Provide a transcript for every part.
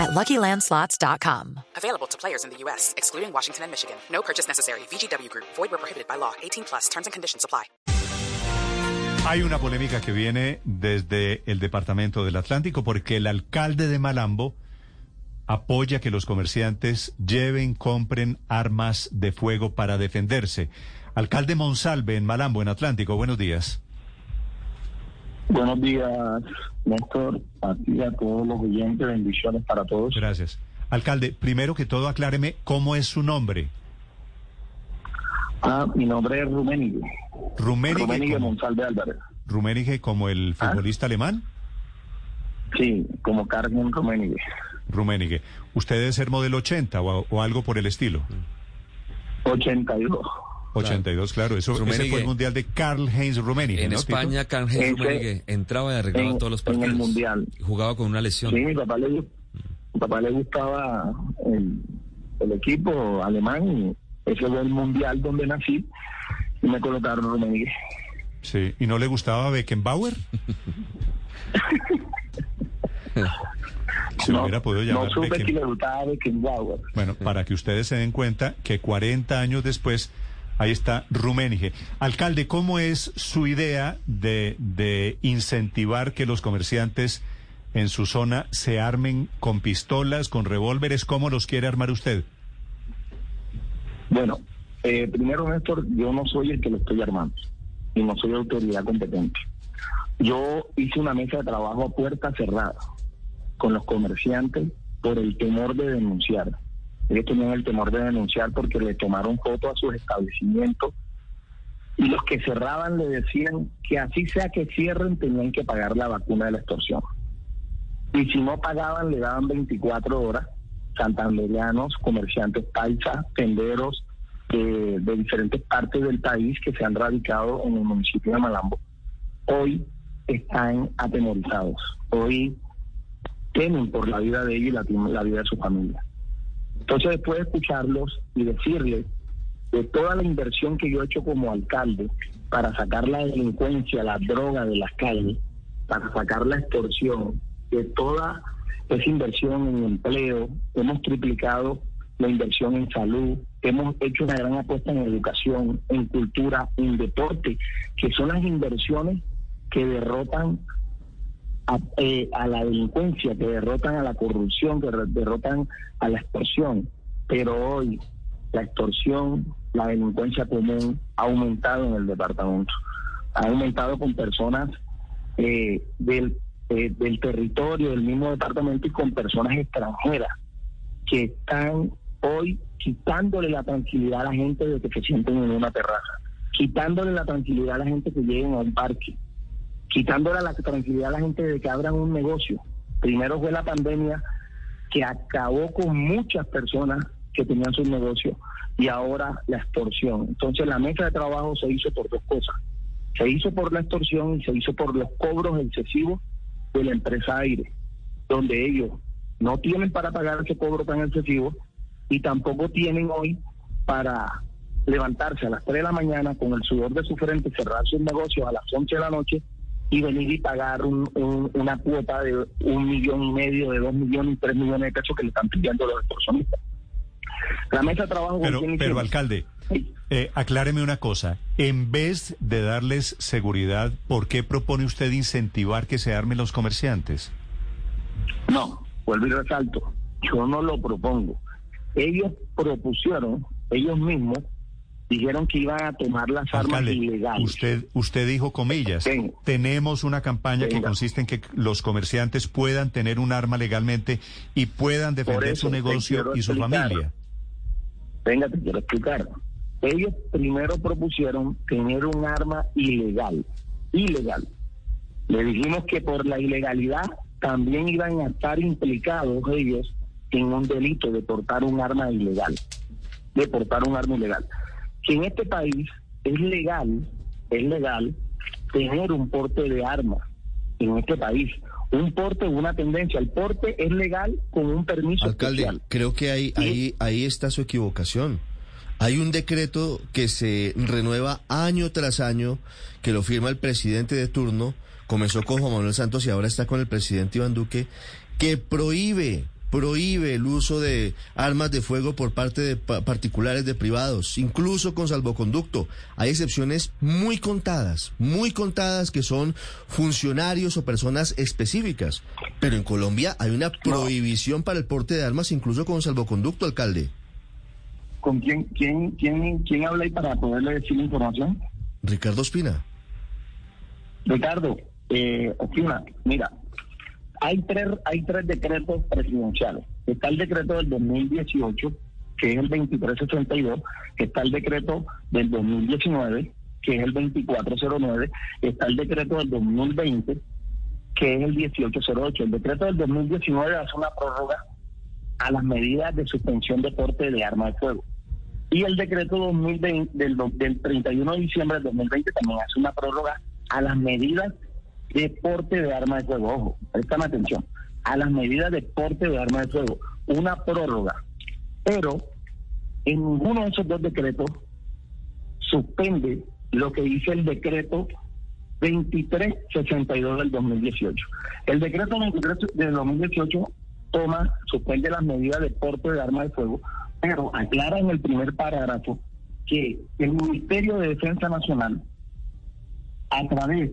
at LuckyLandSlots.com. Available to players in the U.S., excluding Washington and Michigan. No purchase necessary. VGW Group. Void where prohibited by law. 18 plus. Terms and conditions apply. Hay una polémica que viene desde el Departamento del Atlántico porque el alcalde de Malambo apoya que los comerciantes lleven, compren armas de fuego para defenderse. Alcalde Monsalve en Malambo, en Atlántico, buenos días. Buenos días, Néstor, a ti y a todos los oyentes, bendiciones para todos. Gracias. Alcalde, primero que todo acláreme cómo es su nombre. Ah, mi nombre es Ruménigue. Ruménigue, Ruménigue como, Monsalve Álvarez. Ruménigue como el futbolista alemán. Sí, como Carmen Ruménigue. Ruménigue. ¿Usted debe ser modelo 80 o, o algo por el estilo? 82. 82, claro. Eso, ese Rummenigge. fue el mundial de Karl Heinz Rummenigge, En ¿no? España, Karl-Heinz Ese- Rummenigge entraba y arreglaba en- todos los en el partidos. Mundial. Jugaba con una lesión. Sí, mi papá le, mi papá le gustaba el, el equipo alemán y ese fue el mundial donde nací y me colocaron Ruménigue. Sí. ¿Y no le gustaba Beckenbauer? Se no, hubiera podido no llamar supe Becken- que le gustaba Beckenbauer. Bueno, para que ustedes se den cuenta que 40 años después, ahí está Ruménige. Alcalde, ¿cómo es su idea de, incentivar que los comerciantes en su zona se armen con pistolas, con revólveres? ¿Cómo los quiere armar usted? Bueno, eh, primero, Néstor, yo no soy el que lo estoy armando y no soy autoridad competente. Yo hice una mesa de trabajo a puerta cerrada con los comerciantes por el temor de denunciar. Ellos tenían el temor de denunciar porque le tomaron fotos a sus establecimientos y los que cerraban le decían que así sea que cierren tenían que pagar la vacuna de la extorsión. Y si no pagaban le daban 24 horas santanderianos, comerciantes paisas, tenderos eh, de diferentes partes del país que se han radicado en el municipio de Malambo, hoy están atemorizados, hoy temen por la vida de ellos y la vida de su familia. Entonces, después de escucharlos y decirles de toda la inversión que yo he hecho como alcalde para sacar la delincuencia, la droga de las calles, para sacar la extorsión, de toda esa inversión en empleo, hemos triplicado la inversión en salud, hemos hecho una gran apuesta en educación, en cultura, en deporte, que son las inversiones que derrotan a, eh, a la delincuencia, que derrotan a la corrupción, que derrotan a la extorsión. Pero hoy la extorsión, la delincuencia común ha aumentado en el departamento. Ha aumentado con personas eh, del, eh, del territorio, del mismo departamento y con personas extranjeras que están hoy quitándole la tranquilidad a la gente de que se sienten en una terraza, quitándole la tranquilidad a la gente que lleguen a un parque, quitándole la tranquilidad a la gente de que abran un negocio. Primero fue la pandemia que acabó con muchas personas que tenían sus negocios y ahora la extorsión. Entonces la mesa de trabajo se hizo por dos cosas. Se hizo por la extorsión y se hizo por los cobros excesivos de la empresa aire, donde ellos no tienen para pagar ese cobro tan excesivo y tampoco tienen hoy para levantarse a las 3 de la mañana con el sudor de su frente, cerrar sus negocios a las 11 de la noche y venir y pagar un- un- una cuota de un millón y medio, de dos millones y tres millones de pesos que le están pidiendo los extorsionistas. La mesa de trabajo... ¿con Pero, pero alcalde, Sí. eh, acláreme una cosa. En vez de darles seguridad, ¿por qué propone usted incentivar que se armen los comerciantes? No, vuelvo y resalto, yo no lo propongo. Ellos propusieron, ellos mismos, dijeron que iban a tomar las armas ilegales. usted, usted dijo comillas, Venga. tenemos una campaña que consiste en que los comerciantes puedan tener un arma legalmente y puedan defender su negocio y su explicar. familia. Venga, te quiero explicar. Ellos primero propusieron tener un arma ilegal, ilegal. Le dijimos que por la ilegalidad también iban a estar implicados ellos en un delito de portar un arma ilegal, de portar un arma ilegal. En este país es legal es legal tener un porte de armas en este país. Un porte, una tendencia. El porte es legal con un permiso Alcalde, especial. creo que ahí, ahí, ahí está su equivocación. Hay un decreto que se renueva año tras año, que lo firma el presidente de turno, comenzó con Juan Manuel Santos y ahora está con el presidente Iván Duque, que prohíbe, prohíbe el uso de armas de fuego por parte de pa- particulares de privados, incluso con salvoconducto. Hay excepciones muy contadas, muy contadas que son funcionarios o personas específicas. Pero en Colombia hay una prohibición para el porte de armas, incluso con salvoconducto, alcalde. ¿Con quién, quién, quién, quién habla ahí para poderle decir la información? Ricardo Espina. Ricardo, eh, Ospina, mira, hay tres, hay tres decretos presidenciales. Está el decreto del 2018, que es el 2362, está el decreto del 2019, que es el 2409, está el decreto del 2020, que es el 1808. El decreto del 2019 hace una prórroga a las medidas de suspensión de porte de arma de fuego. Y el decreto 2020 del, del 31 de diciembre del 2020 también hace una prórroga a las medidas de porte de arma de fuego. Ojo, préstame atención. A las medidas de porte de arma de fuego. Una prórroga. Pero en ninguno de esos dos decretos suspende lo que dice el decreto 2362 del 2018. El decreto 23 del 2018 toma, suspende las medidas de porte de arma de fuego, pero aclara en el primer parágrafo que el Ministerio de Defensa Nacional, a través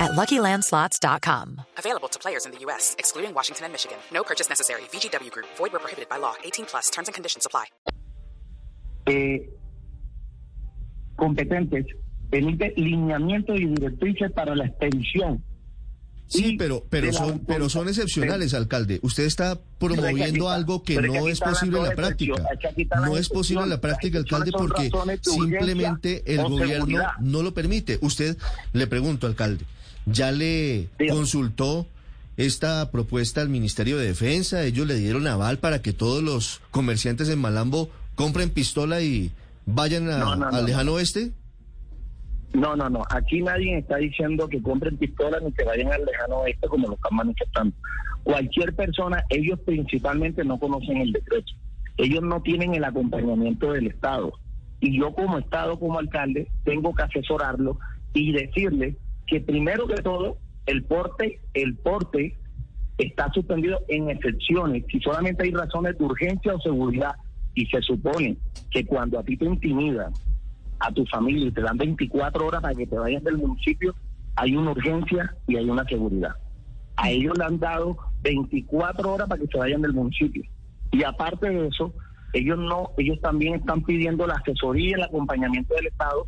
at LuckyLandSlots.com. Available to players in the U.S., excluding Washington and Michigan. No purchase necessary. VGW Group, void where prohibited by law. 18 plus terms and conditions apply. eh, competentes emite lineamientos y directrices para la extensión. Sí, pero, pero, son, pero son excepcionales, alcalde. Usted está promoviendo está- algo que no es posible en la práctica. No es posible en la práctica, alcalde, porque simplemente el gobierno seguridad. no lo permite. Usted, le pregunto, alcalde, ¿ya le consultó esta propuesta al Ministerio de Defensa? ¿Ellos le dieron aval para que todos los comerciantes en Malambo compren pistola y vayan a- No, no, no, al no. lejano oeste? No, no, no. Aquí nadie está diciendo que compren pistolas ni que vayan al lejano oeste como lo están manifestando. Cualquier persona, ellos principalmente no conocen el decreto. Ellos no tienen el acompañamiento del Estado. Y yo como Estado, como alcalde, tengo que asesorarlo y decirle que primero que todo, el porte, el porte está suspendido en excepciones, si solamente hay razones de urgencia o seguridad. Y se supone que cuando a ti te intimidan, a tu familia y te dan 24 horas para que te vayas del municipio, hay una urgencia y hay una seguridad. A ellos le han dado 24 horas para que se vayan del municipio. Y aparte de eso, ellos no, ellos también están pidiendo la asesoría y el acompañamiento del Estado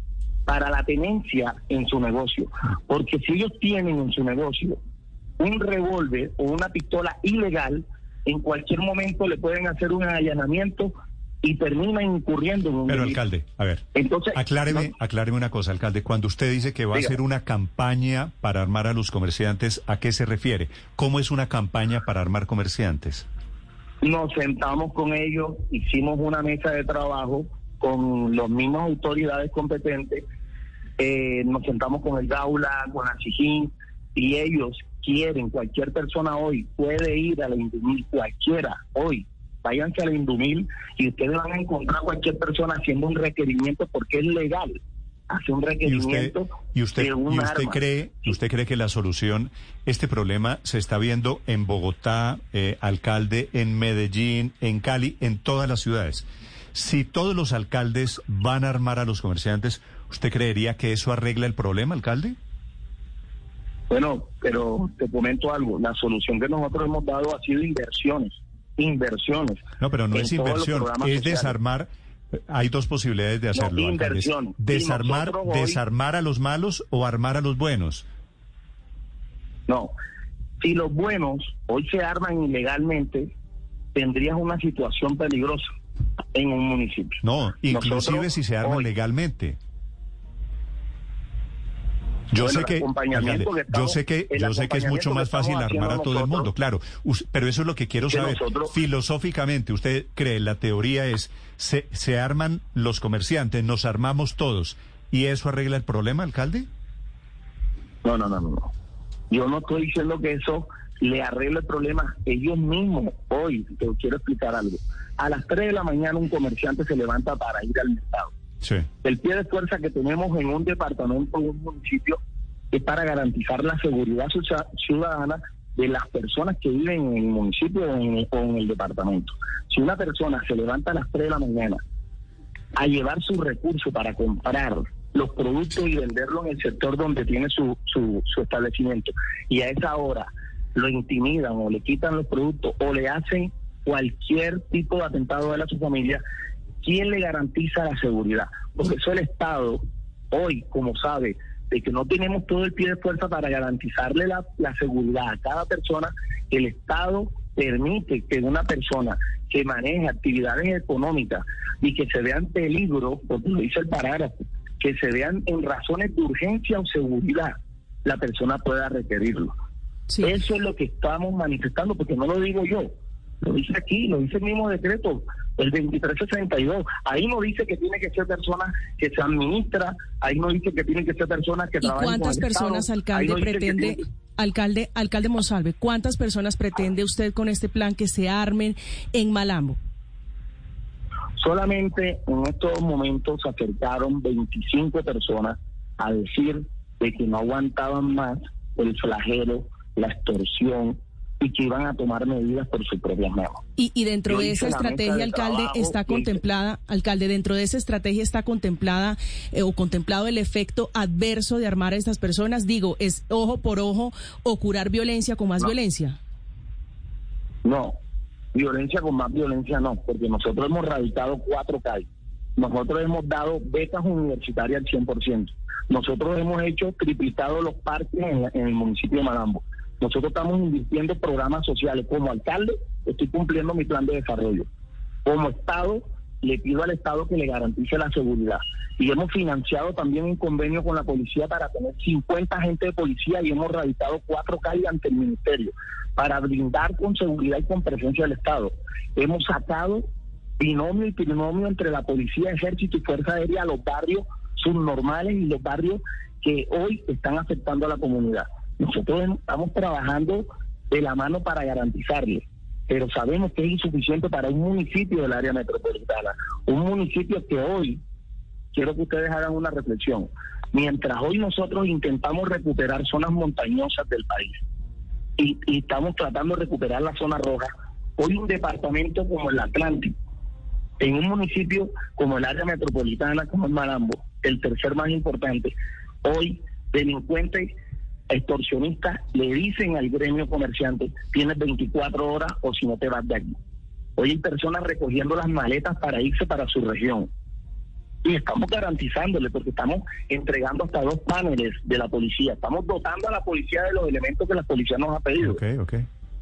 para la tenencia en su negocio. Porque si ellos tienen en su negocio un revólver o una pistola ilegal, en cualquier momento le pueden hacer un allanamiento y terminan incurriendo en un Pero, delito. alcalde, a ver, Entonces, acláreme, no- acláreme una cosa, alcalde. Cuando usted dice que va a hacer una campaña para armar a los comerciantes, ¿a qué se refiere? ¿Cómo es una campaña para armar comerciantes? Nos sentamos con ellos, hicimos una mesa de trabajo con las mismas autoridades competentes, eh, nos sentamos con el Gaula, con la Sijín, y ellos quieren, cualquier persona hoy puede ir a la Indumil, cualquiera, hoy, váyanse a la Indumil y ustedes van a encontrar cualquier persona haciendo un requerimiento porque es legal, hace un ¿Y usted, requerimiento y usted, de un y usted arma. cree, usted cree que la solución, este problema se está viendo en Bogotá, eh, alcalde, en Medellín, en Cali, en todas las ciudades? Si todos los alcaldes van a armar a los comerciantes, ¿usted creería que eso arregla el problema, alcalde? Bueno, pero te comento algo, la solución que nosotros hemos dado ha sido inversiones, inversiones. No, pero no es inversión, es sociales. desarmar. Hay dos posibilidades de hacerlo. inversión. Y Desarmar, nosotros hoy- desarmar a los malos o armar a los buenos. No, Si los buenos hoy se arman ilegalmente, tendrías una situación peligrosa en un municipio. No, inclusive Nosotros si se arman hoy- legalmente. Yo Bueno, sé que, yo sé que, yo sé que es mucho más fácil armar a todo el mundo, claro. Pero eso es lo que quiero que saber. nosotros- Filosóficamente, usted cree, la teoría es, se, se arman los comerciantes, nos armamos todos, ¿y eso arregla el problema, alcalde? No, no, no, no. Yo no estoy diciendo que eso le arregle el problema. Ellos mismos, hoy, te quiero explicar algo. A las 3 de la mañana un comerciante se levanta para ir al mercado. El pie de fuerza que tenemos en un departamento o un municipio es para garantizar la seguridad ciu- ciudadana de las personas que viven en el municipio o en, o en el departamento. Si una persona se levanta a las 3 de la mañana a llevar su recurso para comprar los productos y venderlo en el sector donde tiene su, su, su establecimiento y a esa hora lo intimidan o le quitan los productos o le hacen cualquier tipo de atentado a él a su familia, ¿quién le garantiza la seguridad? Porque eso el Estado, hoy, como sabe, de que no tenemos todo el pie de fuerza para garantizarle la, la seguridad a cada persona, el Estado permite que una persona que maneje actividades económicas y que se vean peligro, porque lo dice el parágrafo, que se vean en razones de urgencia o seguridad, la persona pueda requerirlo. Sí. Eso es lo que estamos manifestando, porque no lo digo yo, lo dice aquí, lo dice el mismo decreto, el 2362. Ahí no dice que tiene que ser persona que se administra, ahí no dice que tiene que ser persona que ¿Y trabaja cuántas personas, alcalde, pretende, alcalde, alcalde Monsalve, cuántas personas pretende usted con este plan que se armen en Malambo? Solamente en estos momentos se acercaron 25 personas a decir de que no aguantaban más el flagelo, la extorsión y que iban a tomar medidas por sus propias manos. Y, y dentro Yo de esa estrategia, de alcalde, trabajo, está hice- contemplada, alcalde, dentro de esa estrategia está contemplada eh, o contemplado el efecto adverso de armar a estas personas. Digo, es ojo por ojo o curar violencia con más No. violencia. No, violencia con más violencia no, porque nosotros hemos radicado cuatro calles. Nosotros hemos dado becas universitarias al 100%. Nosotros hemos hecho triplicado los parques en, la- en el municipio de Malambo. Nosotros estamos invirtiendo en programas sociales. Como alcalde, estoy cumpliendo mi plan de desarrollo. Como Estado, le pido al Estado que le garantice la seguridad. Y hemos financiado también un convenio con la policía para tener 50 agentes de policía y hemos radicado cuatro calles ante el ministerio para brindar con seguridad y con presencia del Estado. Hemos sacado binomio y trinomio entre la policía, ejército y fuerza aérea los barrios subnormales y los barrios que hoy están afectando a la comunidad. Nosotros estamos trabajando de la mano para garantizarle, pero sabemos que es insuficiente para un municipio del área metropolitana, un municipio que hoy, quiero que ustedes hagan una reflexión, mientras hoy nosotros intentamos recuperar zonas montañosas del país y, estamos tratando de recuperar la zona roja, hoy un departamento como el Atlántico, en un municipio como el área metropolitana, como es Malambo, el tercer más importante, hoy delincuentes extorsionistas le dicen al gremio comerciante, tienes 24 horas o si no te vas de aquí. Hoy hay personas recogiendo las maletas para irse para su región. Y estamos garantizándole, porque estamos entregando hasta dos paneles de la policía. Estamos dotando a la policía de los elementos que la policía nos ha pedido.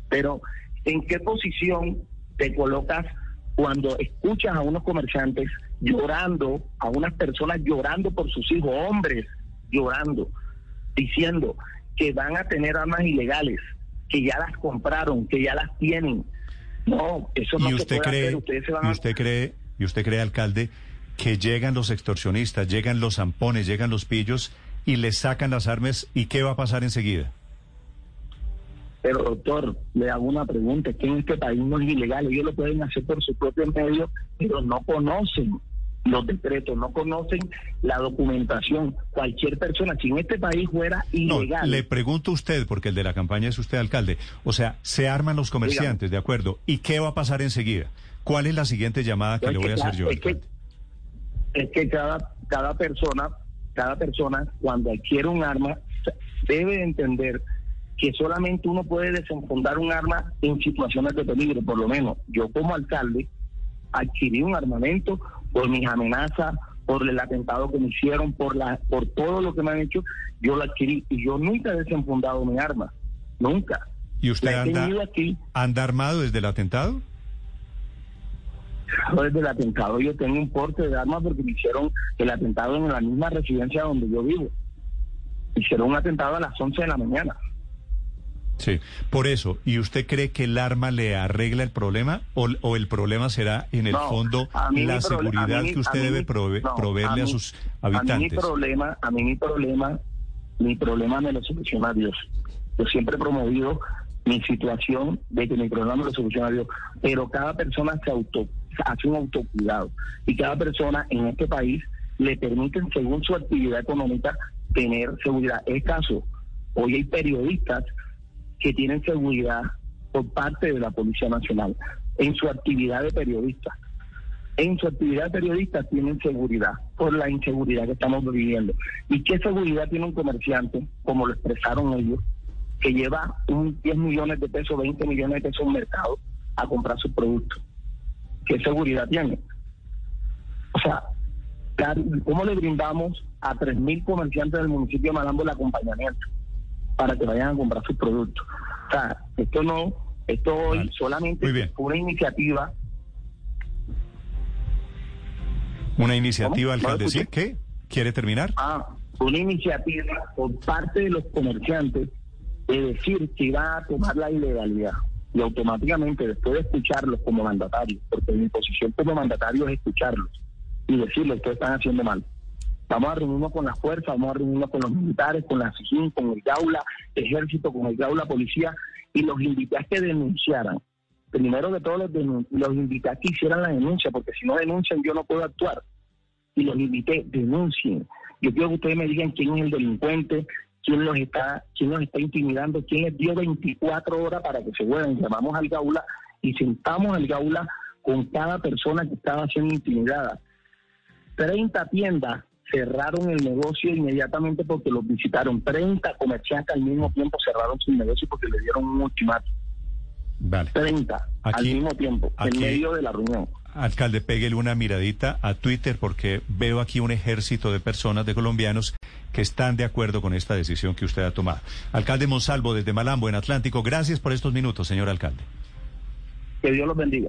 Pero, ¿en qué posición te colocas cuando escuchas a unos comerciantes llorando, a unas personas llorando por sus hijos, hombres llorando, diciendo que van a tener armas ilegales, que ya las compraron, que ya las tienen? No, eso no ¿Y se usted puede cree, hacer. Ustedes se van y a- usted cree, y usted cree, alcalde, que llegan los extorsionistas, llegan los zampones, llegan los pillos y les sacan las armas y qué va a pasar enseguida? Pero doctor, le hago una pregunta, es que en este país no es ilegal, ellos lo pueden hacer por sus propios medios, pero no conocen los decretos, no conocen la documentación. Cualquier persona, si en este país fuera No, ilegal, le pregunto a usted, porque el de la campaña es usted, alcalde. O sea, se arman los comerciantes, de acuerdo. ¿Y qué va a pasar enseguida? ¿Cuál es la siguiente llamada que le voy a hacer yo, es que- es que cada, cada persona, cada persona cuando adquiere un arma debe entender que solamente uno puede desenfundar un arma en situaciones de peligro, por lo menos yo como alcalde adquirí un armamento por mis amenazas, por el atentado que me hicieron, por la, por todo lo que me han hecho, yo lo adquirí y yo nunca he desenfundado mi arma, nunca. ¿Y usted La anda, aquí. anda armado desde el atentado? Desde el atentado yo tengo un porte de armas porque me hicieron el atentado en la misma residencia donde yo vivo. Hicieron un atentado a las 11 de la mañana. Sí, por eso. ¿Y usted cree que el arma le arregla el problema o, o el problema será en el No, fondo la seguridad mí- que usted debe prove- no, proveerle a, mí- sus A mí mi habitantes? problema, a mí mi problema, mi problema me lo soluciona Dios. Yo siempre he promovido mi situación de que mi problema me lo soluciona Dios, pero cada persona se auto hace un autocuidado y cada persona en este país le permiten según su actividad económica tener seguridad. Es caso, hoy hay periodistas que tienen seguridad por parte de la Policía Nacional en su actividad de periodista. En su actividad de periodista tienen seguridad por la inseguridad que estamos viviendo. ¿Y qué seguridad tiene un comerciante, como lo expresaron ellos, que lleva un 10 millones de pesos, 20 millones de pesos en mercado a comprar sus productos? ¿Qué seguridad tiene? O sea, ¿cómo le brindamos a 3.000 comerciantes del municipio de Malambo el acompañamiento para que vayan a comprar sus productos? O sea, esto no, esto hoy Vale. solamente fue una iniciativa. Una iniciativa, ¿Cómo? ¿No alcalde, ¿sí? escuché? ¿Qué? ¿Quiere terminar? Ah, una iniciativa por parte de los comerciantes de decir que iba a tomar la ilegalidad y automáticamente después de escucharlos como mandatarios, porque mi posición como mandatario es escucharlos y decirles ustedes están haciendo mal. Vamos a reunirnos con las fuerzas, vamos a reunirnos con los militares, con la SIGIN, con el GAULA, ejército, con el GAULA, policía, y los invité a que denunciaran. Primero de todo los, los invité a que hicieran la denuncia, porque si no denuncian yo no puedo actuar y los invité, denuncien. Yo quiero que ustedes me digan quién es el delincuente, quién los está, quién los está intimidando, quién les dio 24 horas para que se vuelvan. Llamamos al Gaula y sentamos al Gaula con cada persona que estaba siendo intimidada. 30 tiendas cerraron el negocio inmediatamente porque los visitaron. 30 comerciantes al mismo tiempo cerraron su negocio porque le dieron un ultimátum. Vale. 30 al Aquí- mismo tiempo, aquí- en medio de la reunión. Alcalde, péguele una miradita a Twitter porque veo aquí un ejército de personas, de colombianos, que están de acuerdo con esta decisión que usted ha tomado. Alcalde Monsalvo, desde Malambo, en Atlántico, gracias por estos minutos, señor alcalde. Que Dios los bendiga.